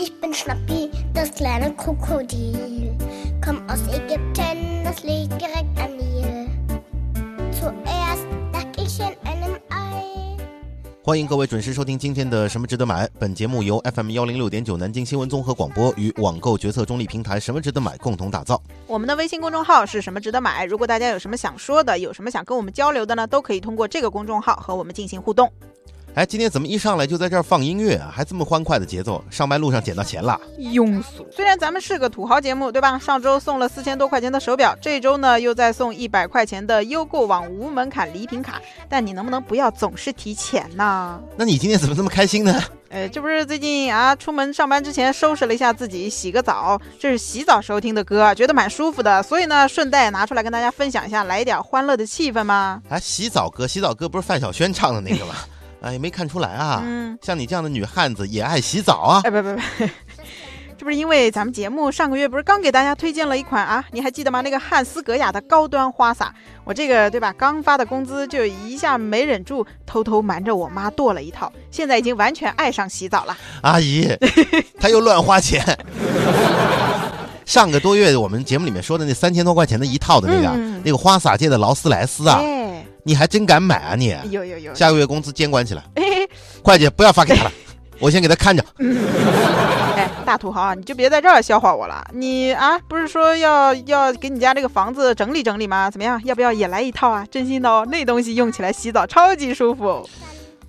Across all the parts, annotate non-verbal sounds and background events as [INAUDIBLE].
Ich bin Schnappi, das kleine Krokodil. Komm aus Ägypten, das liegt direkt am Nil. 欢迎各位准时收听今天的《什么值得买》。本节目由 FM 幺零六点九南京新闻综合广播与网购决策中立平台“什么值得买”共同打造。我们的微信公众号是什么值得买？如果大家有什么想说的，有什么想跟我们交流的呢，都可以通过这个公众号和我们进行互动。哎，今天怎么一上来就在这儿放音乐啊？还这么欢快的节奏，上班路上捡到钱了？庸俗。虽然咱们是个土豪节目，对吧？上周送了四千多块钱的手表，这周呢又再送一百块钱的优购网无门槛礼品卡，但你能不能不要总是提钱呢？那你今天怎么这么开心呢？呃，这不是最近啊，出门上班之前收拾了一下自己，洗个澡，这是洗澡时候听的歌，觉得蛮舒服的，所以呢，顺带拿出来跟大家分享一下，来一点欢乐的气氛吗。啊，洗澡歌，洗澡歌不是范晓萱唱的那个吗？哎，没看出来啊。嗯，像你这样的女汉子也爱洗澡啊。哎，不不不，[LAUGHS] 这不是因为咱们节目上个月不是刚给大家推荐了一款啊，你还记得吗？那个汉斯格雅的高端花洒，我这个对吧？刚发的工资就一下没忍住，偷偷瞒着我妈剁了一套，现在已经完全爱上洗澡了。阿姨，她又乱花钱。[LAUGHS] 上个多月我们节目里面说的那三千多块钱的一套的那个、嗯那个花洒界的劳斯莱斯啊，哎，你还真敢买啊你？有有有，下个月工资监管起来，哎会计不要发给他了，[LAUGHS] 我先给他看着。哎，大土豪啊，你就别在这儿笑话我了。你啊，不是说要要给你家这个房子整理整理吗？怎么样？要不要也来一套啊？真心的哦，那东西用起来洗澡超级舒服。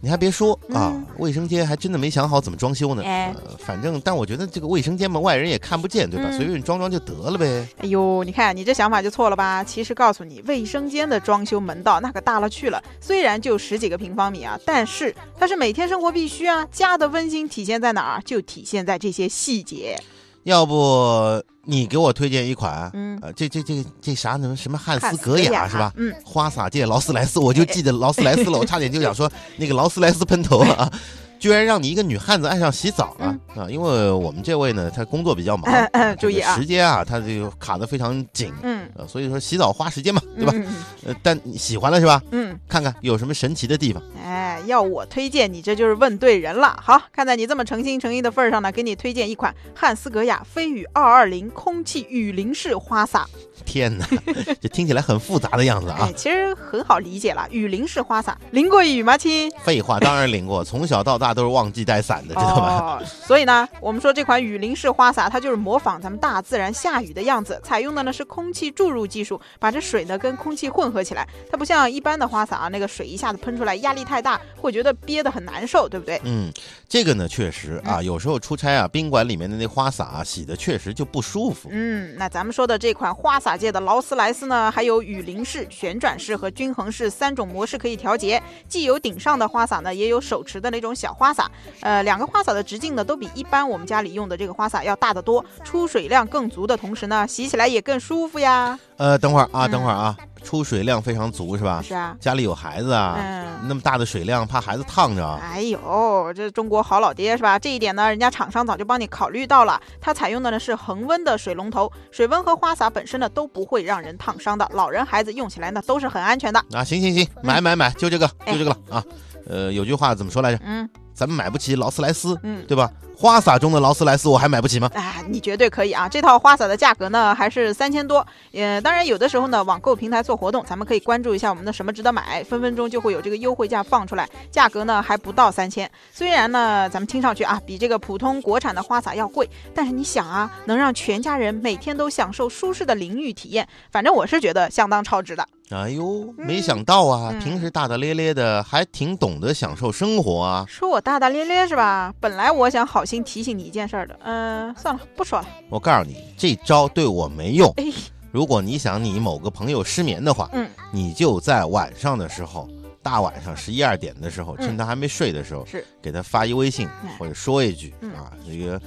你还别说啊嗯，卫生间还真的没想好怎么装修呢。哎呃，反正但我觉得这个卫生间嘛，外人也看不见，对吧？嗯随便装装就得了呗。哎呦，你看你这想法就错了吧？其实告诉你，卫生间的装修门道那可大了去了。虽然就十几个平方米啊，但是它是每天生活必须啊。家的温馨体现在哪儿？就体现在这些细节。要不你给我推荐一款，嗯呃，这这这这啥呢？什么汉斯汉斯格雅雅是吧？嗯，花洒界劳斯莱斯，我就记得劳斯莱斯了，我差点就想说 [LAUGHS] 那个劳斯莱斯喷头啊，居然让你一个女汉子爱上洗澡了、啊！因为我们这位呢，他工作比较忙，嗯嗯注意啊时间啊，他这个卡的非常紧，嗯，呃，所以说洗澡花时间嘛，对吧？嗯呃，但你喜欢了是吧？嗯，看看有什么神奇的地方。哎，要我推荐你，这就是问对人了。好，看在你这么诚心诚意的份儿上呢，给你推荐一款汉斯格雅飞羽二二零空气雨淋式花洒。天哪，[LAUGHS] 这听起来很复杂的样子啊哎，！其实很好理解了，雨淋式花洒，淋过雨吗，亲？废话，当然淋过，从小到大都是忘记带伞的，知道吧？哦，所以呢，我们说这款雨淋式花洒，它就是模仿咱们大自然下雨的样子，采用的呢是空气注入技术，把这水呢跟空气混合起来。它不像一般的花洒啊，那个水一下子喷出来，压力太大，会觉得憋得很难受，对不对？嗯，这个呢，确实啊，有时候出差啊，宾馆里面的那花洒啊，洗的确实就不舒服。嗯，那咱们说的这款花洒界的劳斯莱斯呢，还有雨淋式、旋转式和均衡式三种模式可以调节，既有顶上的花洒呢，也有手持的那种小花洒。呃，两个花洒的直径呢，都比一般我们家里用的这个花洒要大得多，出水量更足的同时呢，洗起来也更舒服呀。呃，等会儿啊，嗯等会儿啊，出水量非常足是吧？是啊，家里有孩子啊，嗯。那么大的水量，怕孩子烫着啊。哎呦，这中国好老爹是吧？这一点呢，人家厂商早就帮你考虑到了。它采用的呢是恒温的水龙头，水温和花洒本身呢都不会让人烫伤的，老人孩子用起来呢都是很安全的。啊，行行行，买买买，就这个，哎就这个了啊。呃，有句话怎么说来着？嗯咱们买不起劳斯莱斯，嗯。对吧？花洒中的劳斯莱斯我还买不起吗？哎，你绝对可以啊！这套花洒的价格呢还是三千多。呃，当然有的时候呢，网购平台做活动，咱们可以关注一下我们的什么值得买，分分钟就会有这个优惠价放出来，价格呢还不到三千。虽然呢，咱们听上去啊比这个普通国产的花洒要贵，但是你想啊，能让全家人每天都享受舒适的淋浴体验，反正我是觉得相当超值的。哎呦，没想到啊，嗯。平时大大咧咧的，还挺懂得享受生活啊。说我大大咧咧是吧？本来我想好心提醒你一件事儿的，嗯、算了，不说了。我告诉你，这招对我没用。哎，如果你想你某个朋友失眠的话，嗯，你就在晚上的时候，大晚上十一二点的时候，嗯。趁他还没睡的时候，是。给他发一微信哎。或者说一句嗯。啊，这个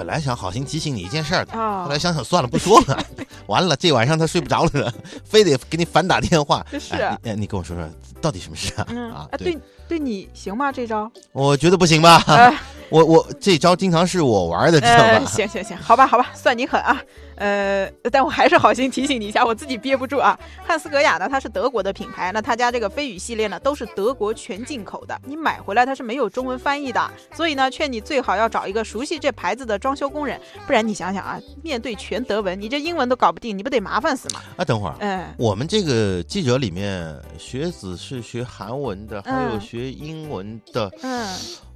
本来想好心提醒你一件事儿的，啊后来想想算了，不说了。[LAUGHS] 完了，这晚上他睡不着了，非得给你反打电话。[LAUGHS] 是哎，你跟我说说，到底什么事啊？嗯啊，对对你行吗？这招？我觉得不行吧？呃，我我这招经常是我玩的，知道呃，吧？行行行，好吧好吧，算你狠啊。呃，但我还是好心提醒你一下，我自己憋不住啊。汉斯格雅呢，它是德国的品牌，那他家这个飞羽系列呢，都是德国全进口的，你买回来它是没有中文翻译的，所以呢，劝你最好要找一个熟悉这牌子的装修工人，不然你想想啊，面对全德文，你这英文都搞不定，你不得麻烦死吗？啊，等会儿。嗯、我们这个记者里面，学子是学韩文的，还有嗯学英文的，嗯，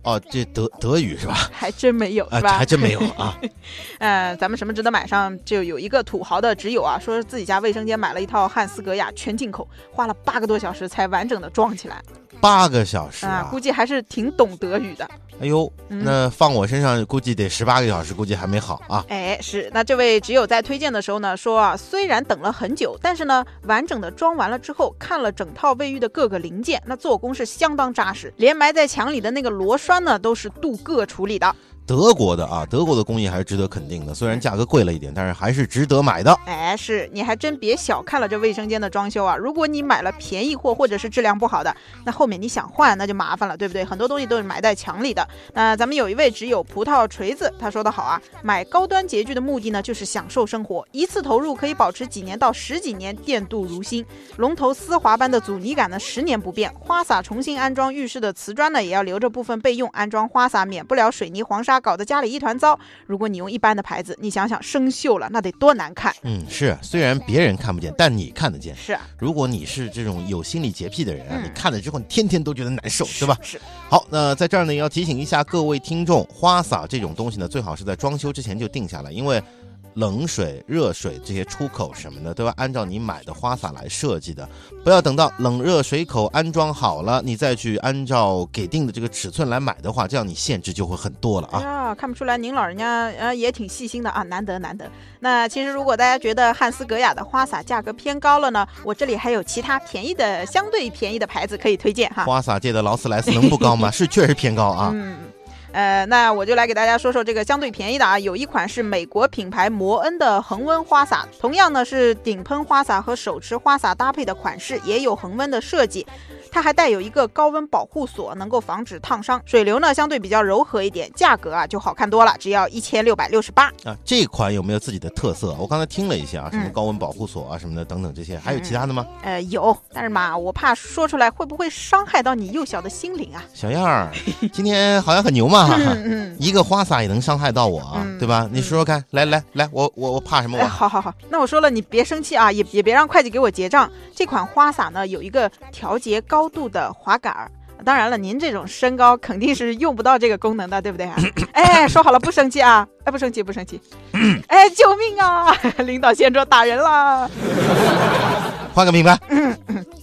哦，这德德语是吧？[LAUGHS] 还真没有，啊，是吧？还真没有啊。[LAUGHS] 呃，咱们什么值得买上就有一个土豪的挚友啊，说自己家卫生间买了一套汉斯格雅全进口，花了八个多小时才完整的装起来八个小时啊啊，！估计还是挺懂德语的。哎呦，嗯那放我身上估计得十八个小时，估计还没好啊。哎，是，那这位只有在推荐的时候呢，说啊，虽然等了很久，但是呢，完整的装完了之后，看了整套卫浴的各个零件，那做工是相当扎实，连埋在墙里的那个螺栓呢，都是镀铬处理的。德国的啊，德国的工艺还是值得肯定的，虽然价格贵了一点，但是还是值得买的。哎，是，你还真别小看了这卫生间的装修啊！如果你买了便宜货或者是质量不好的，那后面你想换那就麻烦了，对不对？很多东西都是埋在墙里的。那咱们有一位只有葡萄锤子，他说的好啊，买高端洁具的目的呢，就是享受生活，一次投入可以保持几年到十几年，电镀如新。龙头丝滑般的阻尼感呢，十年不变。花洒重新安装浴室的瓷砖呢，也要留着部分备用，安装花洒，免不了水泥黄沙搞得家里一团糟。如果你用一般的牌子，你想想生锈了，那得多难看。嗯，是，虽然别人看不见，但你看得见。是啊，如果你是这种有心理洁癖的人啊，嗯你看了之后，你天天都觉得难受，对吧？是，好，那在这儿呢，也要提醒一下各位听众，花洒这种东西呢，最好是在装修之前就定下来，因为冷水、热水这些出口什么的，都要按照你买的花洒来设计的，不要等到冷热水口安装好了，你再去按照给定的这个尺寸来买的话，这样你限制就会很多了啊。哎，看不出来您老人家呃也挺细心的啊，难得难得。那其实如果大家觉得汉斯格雅的花洒价格偏高了呢，我这里还有其他便宜的、相对便宜的牌子可以推荐哈。花洒界的劳斯莱斯能不高吗？[LAUGHS] 是确实偏高啊。嗯。呃，那我就来给大家说说这个相对便宜的啊，有一款是美国品牌摩恩的恒温花洒，同样呢是顶喷花洒和手持花洒搭配的款式，也有恒温的设计。它还带有一个高温保护锁，能够防止烫伤。水流呢相对比较柔和一点，价格啊就好看多了，只要一千六百六十八。啊，这款有没有自己的特色？我刚才听了一下啊，什么嗯高温保护锁啊什么的等等这些，还有其他的吗？呃，有，但是嘛，我怕说出来会不会伤害到你幼小的心灵啊？小样儿，[LAUGHS] 今天好像很牛嘛，嗯嗯。一个花洒也能伤害到我啊，嗯对吧？你说说看，来来来，我我我怕什么哎，我？好好好，那我说了，你别生气啊，也也别让会计给我结账。这款花洒呢，有一个调节高高度的滑杆。当然了，您这种身高肯定是用不到这个功能的，对不对啊？[COUGHS] 哎，说好了不生气啊！哎，不生气，不生气。哎，救命啊！[LAUGHS] 领导先说打人啦！[LAUGHS] 换个品牌，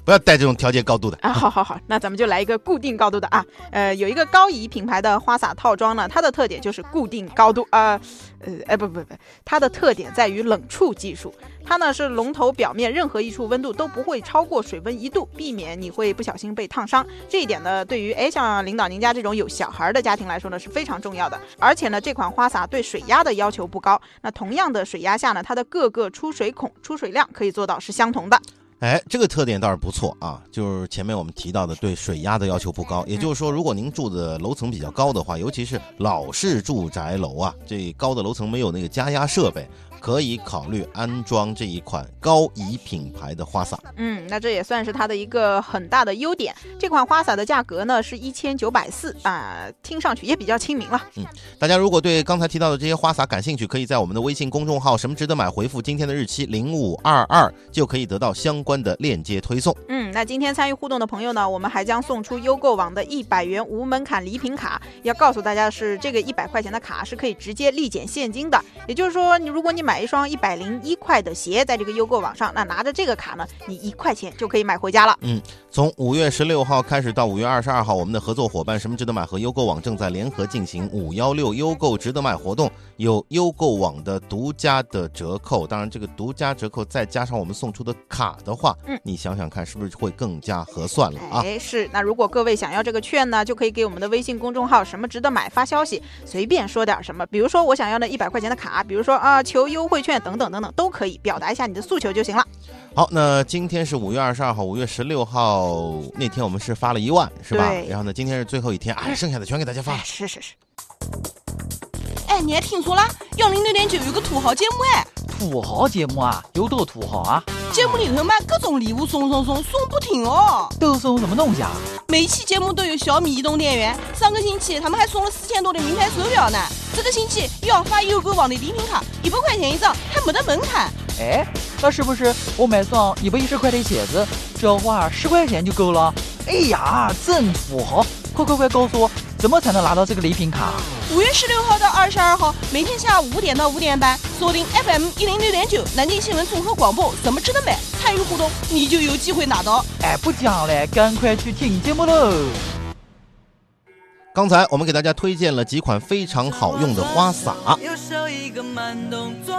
不要带这种调节高度的。啊，好好好，那咱们就来一个固定高度的啊。呃，有一个高仪品牌的花洒套装呢，它的特点就是固定高度。呃，呃，哎，不不不，它的特点在于冷触技术。它呢是龙头表面任何一处温度都不会超过水温一度，避免你会不小心被烫伤。这一点呢，对于哎像领导您家这种有小孩的家庭来说呢是非常重要的。而且呢，这款花洒对水压的要求不高。那同样的水压下呢，它的各个出水孔出水量可以做到是相同的。哎，这个特点倒是不错啊，就是前面我们提到的对水压的要求不高，也就是说，如果您住的楼层比较高的话，尤其是老式住宅楼啊，这高的楼层没有那个加压设备，可以考虑安装这一款高仪品牌的花洒。嗯，那这也算是它的一个很大的优点。这款花洒的价格呢是一千九百四啊，听上去也比较亲民了。嗯大家如果对刚才提到的这些花洒感兴趣，可以在我们的微信公众号“什么值得买”回复今天的日期零五二二，就可以得到相关的链接推送。嗯，那今天参与互动的朋友呢，我们还将送出优购网的一百元无门槛礼品卡。要告诉大家的是，这个一百块钱的卡是可以直接立减现金的。也就是说，你如果你买买一双一百零一块的鞋，在这个优购网上，那拿着这个卡呢，你一块钱就可以买回家了。嗯从五月十六号开始到五月二十二号，我们的合作伙伴什么值得买和优购网正在联合进行五幺六优购值得买活动，有优购网的独家的折扣。当然，这个独家折扣再加上我们送出的卡的话，嗯你想想看，是不是会更加合算了啊？哎，是。那如果各位想要这个券呢，就可以给我们的微信公众号“什么值得买”发消息，随便说点什么，比如说我想要那一百块钱的卡，比如说啊求优惠券等等等等，都可以表达一下你的诉求就行了。好，那今天是五月二十二号，五月十六号那天我们是发了一万，是吧？对然后呢，今天是最后一天，哎，剩下的全给大家发了哎，。是是是。你还听说了？幺零六点九有个土豪节目哎，土豪节目啊，有多土豪啊？节目里头嘛，各种礼物送送送送不停哦。都送什么东西啊？每期节目都有小米移动电源，上个星期他们还送了四千多的名牌手表呢。这个星期又要发优购网的礼品卡，一百块钱一张，还没得门槛。哎，那是不是我买双一百一十块的鞋子，只要花十块钱就够了？哎呀，真土豪！快快快告诉我，怎么才能拿到这个礼品卡？五月十六号到二十二号，每天下午五点到五点半，锁定 FM 一零六点九南京新闻综合广播，怎么值得买？参与互动，你就有机会拿到。哎，不讲了，赶快去听节目喽！刚才我们给大家推荐了几款非常好用的花洒。右手一个慢动作。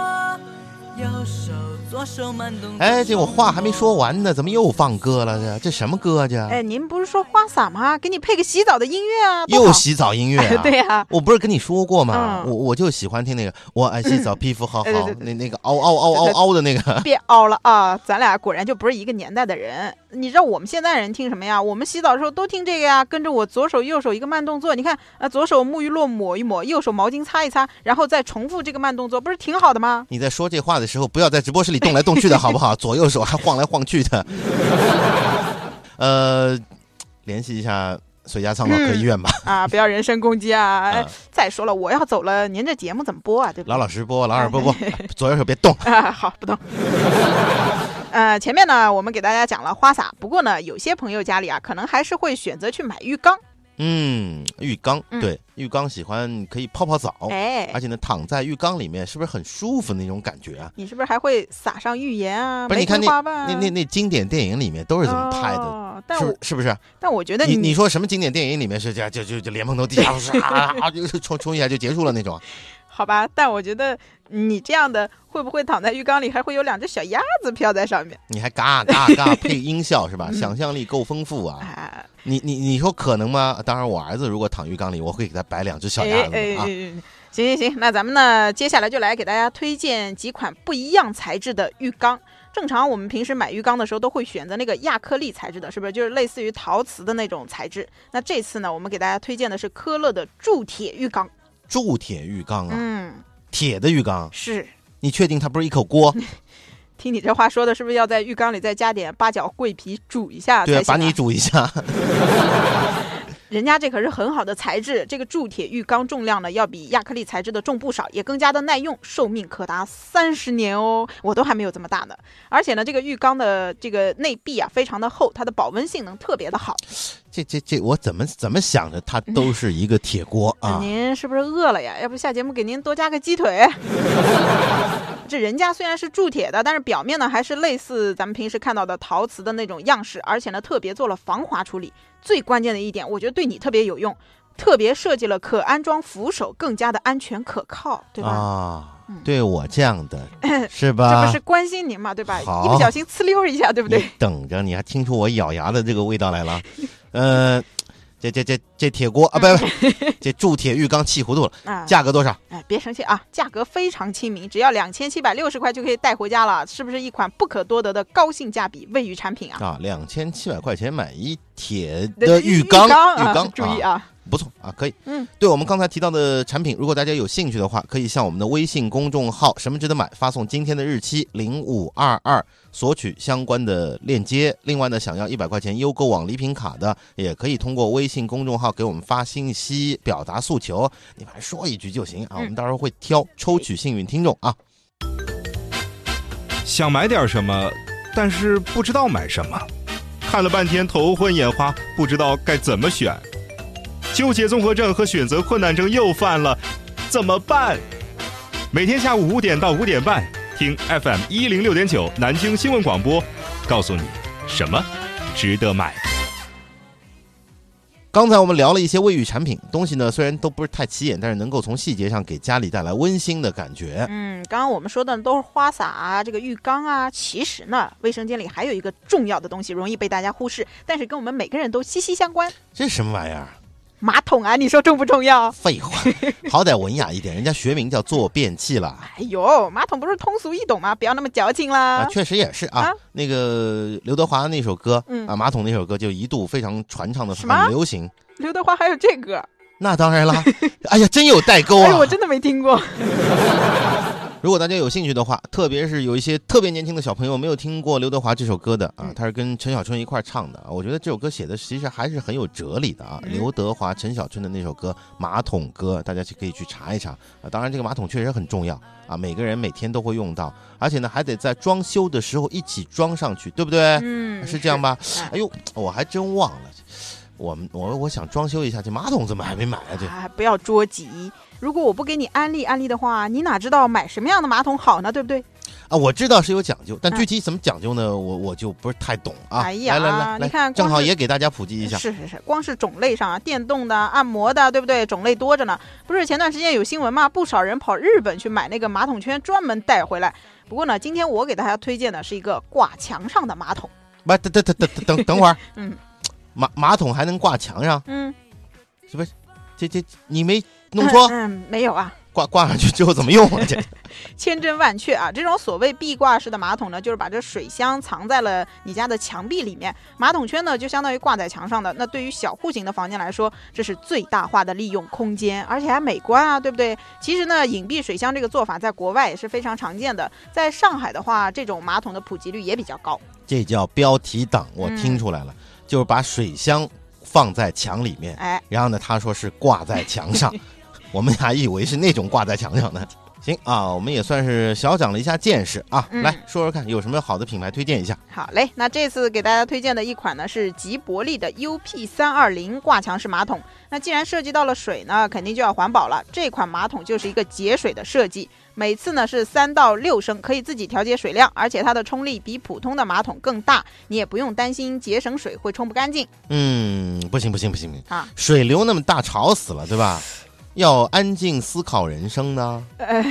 哎，这我话还没说完呢，怎么又放歌了？这这什么歌这？哎，您不是说花洒吗？给你配个洗澡的音乐啊！又洗澡音乐啊？[LAUGHS] 对呀我不是跟你说过吗？嗯我我就喜欢听那个，我爱洗澡，皮肤好好，[LAUGHS] 那那个嗷嗷嗷嗷嗷的那个。[LAUGHS] 别嗷了啊！咱俩果然就不是一个年代的人。你知道我们现在人听什么呀？我们洗澡的时候都听这个呀，跟着我左手右手一个慢动作。你看，啊，左手沐浴露抹一抹，右手毛巾擦一擦，然后再重复这个慢动作，不是挺好的吗？你在说这话的时候，不要在直播室里动来动去的好不好？[LAUGHS] 左右手还晃来晃去的。呃，联系一下水家仓老科医院吧。啊，不要人身攻击啊！哎啊再说了，我要走了，您这节目怎么播啊？对不对？老老实播，老二播播，[LAUGHS] 左右手别动。啊，好，不动。[LAUGHS] 呃，前面呢，我们给大家讲了花洒，不过呢，有些朋友家里啊，可能还是会选择去买浴缸。嗯，浴缸，嗯对，浴缸喜欢可以泡泡澡，哎而，且呢，躺在浴缸里面是不是很舒服那种感觉啊？你是不是还会撒上浴盐啊？不是，你看那那那那经典电影里面都是这么拍的，哦但是不是不是？但我觉得你你说什么经典电影里面是这样，就就就莲蓬头地下唰就冲冲一下就结束了那种？好吧，但我觉得你这样的会不会躺在浴缸里，还会有两只小鸭子飘在上面？你还嘎嘎嘎 [LAUGHS] 配音效是吧？想象力够丰富啊！啊，你你你说可能吗？当然，我儿子如果躺浴缸里，我会给他摆两只小鸭子的啊。哎哎哎，行行行，那咱们呢，接下来就来给大家推荐几款不一样材质的浴缸。正常我们平时买浴缸的时候都会选择那个亚克力材质的，是不是？就是类似于陶瓷的那种材质。那这次呢，我们给大家推荐的是科勒的铸铁浴缸。铸铁浴缸啊，嗯，铁的浴缸，是。你确定它不是一口锅？[LAUGHS] 听你这话说的，是不是要在浴缸里再加点八角、桂皮煮一下才对？把你煮一下。[LAUGHS] 人家这可是很好的材质，这个铸铁浴缸重量呢要比亚克力材质的重不少，也更加的耐用，寿命可达三十年哦，我都还没有这么大呢。而且呢，这个浴缸的这个内壁啊非常的厚，它的保温性能特别的好。这这这，我怎么怎么想着它都是一个铁锅 [LAUGHS] 啊？您是不是饿了呀？要不下节目给您多加个鸡腿？[LAUGHS] 这人家虽然是铸铁的，但是表面呢还是类似咱们平时看到的陶瓷的那种样式，而且呢特别做了防滑处理。最关键的一点，我觉得对你特别有用，特别设计了可安装扶手，更加的安全可靠，对吧？啊嗯，对我这样的 [LAUGHS] 是吧这？不是关心您嘛，对吧？一不小心呲溜一下，对不对？等着，你还听出我咬牙的这个味道来了？呃，这这这这铁锅啊，不不，[LAUGHS] 这铸铁浴缸气糊涂了，啊，价格多少？哎，别生气啊，价格非常亲民，只要两千七百六十块就可以带回家了，是不是一款不可多得的高性价比卫浴产品啊？啊，两千七百块钱买一铁的的浴缸，缸，浴缸啊，注意啊，不错啊，可以。嗯，对我们刚才提到的产品，如果大家有兴趣的话，可以向我们的微信公众号“什么值得买”发送今天的日期零五二二，索取相关的链接。另外呢，想要一百块钱优购网礼品卡的，也可以通过微信公众号给我们发信息表达诉求，你反正说一句就行啊，我们到时候会挑抽取幸运听众啊。想买点什么，但是不知道买什么，看了半天头昏眼花，不知道该怎么选，纠结综合症和选择困难症又犯了，怎么办？每天下午五点到五点半，听 FM 一零六点九南京新闻广播，告诉你什么值得买。刚才我们聊了一些卫浴产品，东西呢虽然都不是太起眼，但是能够从细节上给家里带来温馨的感觉。嗯，刚刚我们说的都是花洒啊，这个浴缸啊，其实呢，卫生间里还有一个重要的东西，容易被大家忽视，但是跟我们每个人都息息相关。这是什么玩意儿？马桶啊，你说重不重要？废话，好歹文雅一点，人家学名叫坐便器啦。哎呦，马桶不是通俗易懂吗？不要那么矫情啦。啊，确实也是啊。啊那个刘德华那首歌，嗯啊，马桶那首歌就一度非常传唱的很流行。刘德华还有这个，那当然啦，哎呀，真有代沟啊！[LAUGHS] 哎，我真的没听过。[LAUGHS] 如果大家有兴趣的话，特别是有一些特别年轻的小朋友没有听过刘德华这首歌的啊，嗯他是跟陈小春一块儿唱的啊，我觉得这首歌写的其实还是很有哲理的啊。嗯刘德华、陈小春的那首歌《马桶歌》，大家去可以去查一查啊。当然，这个马桶确实很重要啊，每个人每天都会用到，而且呢还得在装修的时候一起装上去，对不对？嗯，是这样吧？哎哎呦，我还真忘了，我们我我想装修一下，这马桶怎么还没买啊？这哎，不要着急。如果我不给你安利安利的话，你哪知道买什么样的马桶好呢？对不对？啊，我知道是有讲究，但嗯具体怎么讲究呢？我我就不是太懂啊。哎呀来来来来，你看正好也给大家普及一下。是是是，光是种类上啊，电动的、按摩的，对不对？种类多着呢。不是前段时间有新闻嘛，不少人跑日本去买那个马桶圈，专门带回来。不过呢，今天我给大家推荐的是一个挂墙上的马桶。不，等等等等等等等会儿，[LAUGHS] 嗯马马桶还能挂墙上？嗯，这这你没弄错？嗯，没有啊。挂挂上去之后怎么用啊？[LAUGHS] 这千真万确啊！这种所谓壁挂式的马桶呢，就是把这水箱藏在了你家的墙壁里面，马桶圈呢就相当于挂在墙上的。那对于小户型的房间来说，这是最大化的利用空间，而且还美观啊，对不对？其实呢，隐蔽水箱这个做法在国外也是非常常见的，在上海的话，这种马桶的普及率也比较高。这叫标题党，我嗯听出来了，就是把水箱放在墙里面，哎，然后呢，他说是挂在墙上，[LAUGHS] 我们俩以为是那种挂在墙上的。行啊，我们也算是小长了一下见识啊。嗯来说说看，有什么好的品牌推荐一下？好嘞，那这次给大家推荐的一款呢是吉伯利的 UP 三二零挂墙式马桶。那既然涉及到了水呢，肯定就要环保了。这款马桶就是一个节水的设计，每次呢是三到六升，可以自己调节水量，而且它的冲力比普通的马桶更大，你也不用担心节省水会冲不干净嗯，不行不行不行不行啊！水流那么大，吵死了，对吧？要安静思考人生呢，呃，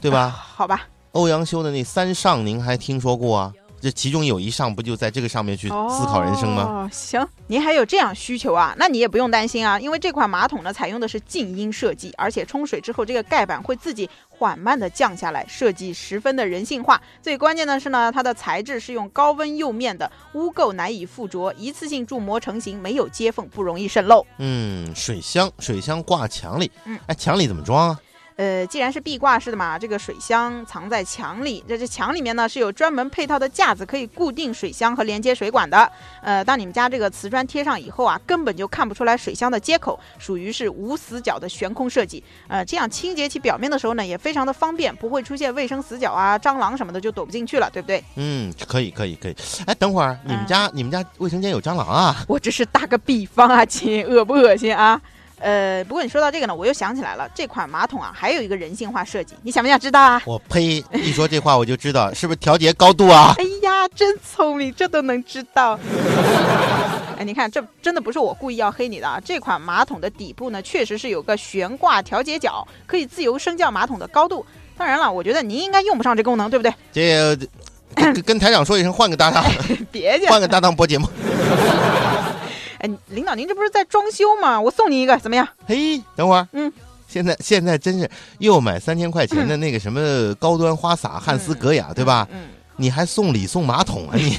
对吧？好吧，欧阳修的那三上，您还听说过啊？这其中有一上不就在这个上面去思考人生吗？哦，行，您还有这样需求啊？那你也不用担心啊，因为这款马桶呢采用的是静音设计，而且冲水之后这个盖板会自己缓慢的降下来，设计十分的人性化。最关键的是呢，它的材质是用高温釉面的，污垢难以附着，一次性铸模成型，没有接缝，不容易渗漏。嗯，水箱，水箱挂墙里，嗯哎，墙里怎么装啊？呃，既然是壁挂式的嘛，这个水箱藏在墙里，在这墙里面呢是有专门配套的架子，可以固定水箱和连接水管的。呃，当你们家这个瓷砖贴上以后啊，根本就看不出来水箱的接口，属于是无死角的悬空设计。呃，这样清洁其表面的时候呢，也非常的方便，不会出现卫生死角啊、蟑螂什么的就躲不进去了，对不对？嗯，可以，可以，可以。哎，等会儿，你们嗯家、你们家卫生间有蟑螂啊？我只是打个比方啊，亲，恶不恶心啊？呃，不过你说到这个呢，我又想起来了，这款马桶啊，还有一个人性化设计，你想不想知道啊？我呸！一说这话我就知道，是不是调节高度啊？[LAUGHS] 哎呀，真聪明，这都能知道。[LAUGHS] 哎，你看，这真的不是我故意要黑你的啊！这款马桶的底部呢，确实是有个悬挂调节角，可以自由升降马桶的高度。当然了，我觉得您应该用不上这功能，对不对？这跟跟台长说一声，换个搭档，别介，换个搭档播节目。[LAUGHS] 哎，领导，您这不是在装修吗？我送你一个，怎么样？嘿，等会儿，嗯，现在现在真是又买三千块钱的那个什么高端花洒汉斯格雅，对吧？嗯。你还送礼送马桶啊你？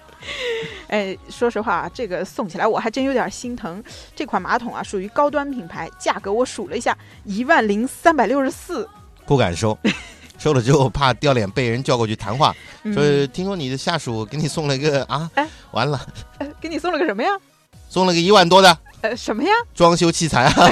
[LAUGHS] 哎，说实话，这个送起来我还真有点心疼。这款马桶啊，属于高端品牌，价格我数了一下，一万零三百六十四。不敢收，[LAUGHS] 收了之后怕掉脸，被人叫过去谈话，嗯说听说你的下属给你送了一个啊哎，完了，呃给你送了个什么呀？送了个一万多的呃，什么呀？装修器材啊。[LAUGHS]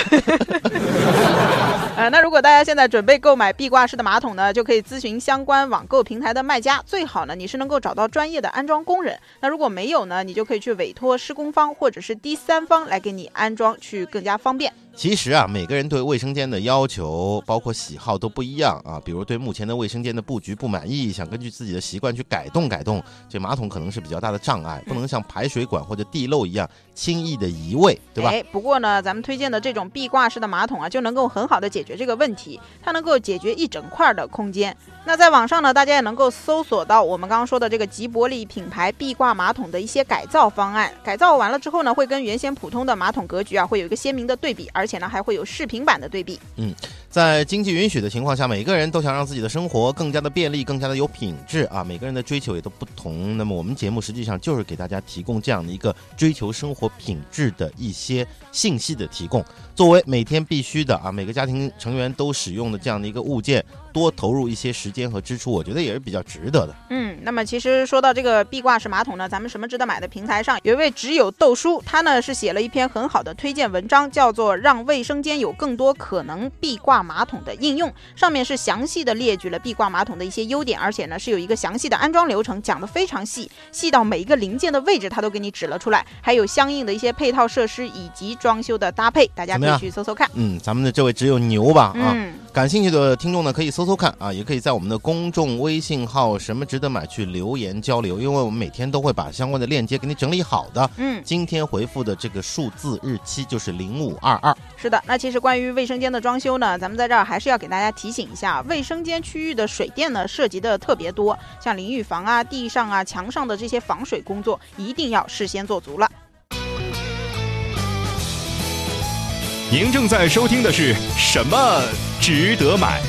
呃，那如果大家现在准备购买壁挂式的马桶呢，就可以咨询相关网购平台的卖家，最好呢你是能够找到专业的安装工人。那如果没有呢，你就可以去委托施工方或者是第三方来给你安装，去更加方便。其实啊，每个人对卫生间的要求，包括喜好都不一样啊。比如对目前的卫生间的布局不满意，想根据自己的习惯去改动改动，这马桶可能是比较大的障碍，不能像排水管或者地漏一样轻易的移位，对吧？哎，不过呢，咱们推荐的这种壁挂式的马桶啊，就能够很好的解决这个问题，它能够解决一整块的空间。那在网上呢，大家也能够搜索到我们刚刚说的这个吉伯利品牌壁挂马桶的一些改造方案。改造完了之后呢，会跟原先普通的马桶格局啊，会有一个鲜明的对比，而而且呢，还会有视频版的对比。嗯在经济允许的情况下，每个人都想让自己的生活更加的便利，更加的有品质啊。每个人的追求也都不同。那么我们节目实际上就是给大家提供这样的一个追求生活品质的一些信息的提供，作为每天必须的啊，每个家庭成员都使用的这样的一个物件，多投入一些时间和支出，我觉得也是比较值得的。嗯，那么其实说到这个壁挂式马桶呢，咱们什么值得买的平台上有一位只有豆叔，他呢是写了一篇很好的推荐文章，叫做《让卫生间有更多可能壁挂马桶的应用》，上面是详细的列举了壁挂马桶的一些优点，而且呢是有一个详细的安装流程，讲的非常细，细到每一个零件的位置他都给你指了出来，还有相应的一些配套设施以及装修的搭配，大家可以去搜搜看。嗯，咱们的这位只有牛吧啊。嗯，感兴趣的听众呢，可以搜搜看啊，也可以在我们的公众微信号“什么值得买”去留言交流，因为我们每天都会把相关的链接给你整理好的。嗯，今天回复的这个数字日期就是零五二二。是的，那其实关于卫生间的装修呢，咱们在这儿还是要给大家提醒一下，卫生间区域的水电呢涉及的特别多，像淋浴房啊、地上啊、墙上的这些防水工作，一定要事先做足了。您正在收听的是什么值得买？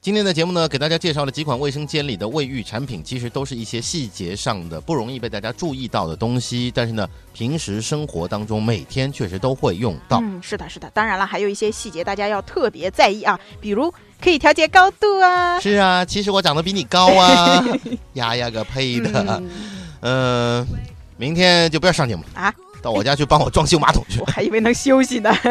今天的节目呢，给大家介绍了几款卫生间里的卫浴产品，其实都是一些细节上的不容易被大家注意到的东西，但是呢，平时生活当中每天确实都会用到。嗯，是的，是的。当然了，还有一些细节大家要特别在意啊，比如可以调节高度啊。是啊，其实我长得比你高啊，[LAUGHS] 丫丫个呸的。嗯嗯、明天就不要上节目啊，到我家去帮我装修马桶去 [LAUGHS] 我。还以为能休息呢。[LAUGHS]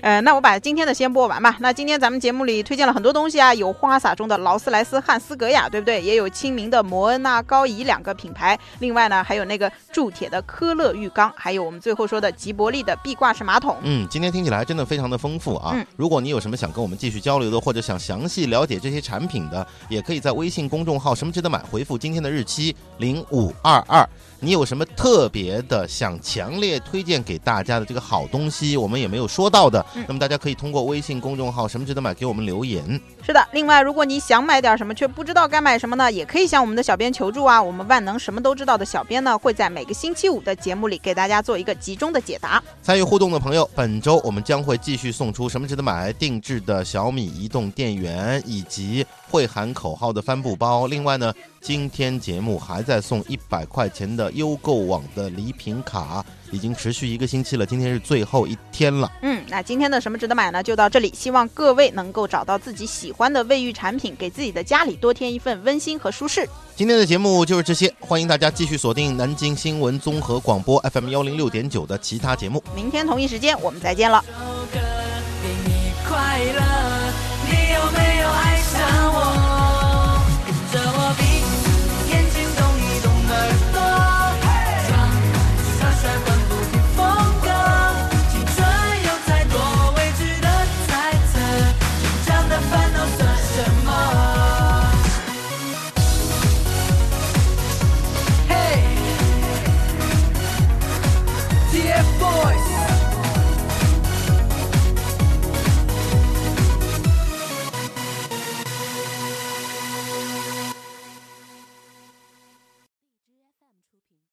呃，那我把今天的先播完吧。那今天咱们节目里推荐了很多东西啊，有花洒中的劳斯莱斯汉斯格雅，对不对？也有亲民的摩恩纳高仪两个品牌。另外呢，还有那个铸铁的科勒浴缸，还有我们最后说的吉伯利的壁挂式马桶。嗯，今天听起来真的非常的丰富啊！嗯如果你有什么想跟我们继续交流的，或者想详细了解这些产品的，也可以在微信公众号“什么值得买”回复今天的日期零五二二。你有什么特别的想强烈推荐给大家的这个好东西，我们也没有说到的，嗯那么大家可以通过微信公众号“什么值得买”给我们留言。是的，另外，如果你想买点什么却不知道该买什么呢，也可以向我们的小编求助啊。我们万能什么都知道的小编呢，会在每个星期五的节目里给大家做一个集中的解答。参与互动的朋友，本周我们将会继续送出什么值得买定制的小米移动电源，以及会喊口号的帆布包。另外呢，今天节目还在送一百块钱的优购网的礼品卡，已经持续一个星期了，今天是最后一天了。嗯，那今天的什么值得买呢？就到这里，希望各位能够找到自己喜欢的卫浴产品，给自己的家里多添一份温馨和舒适。今天的节目就是这些，欢迎大家继续锁定南京新闻综合广播 FM 幺零六点九的其他节目。明天同一时间我们再见了。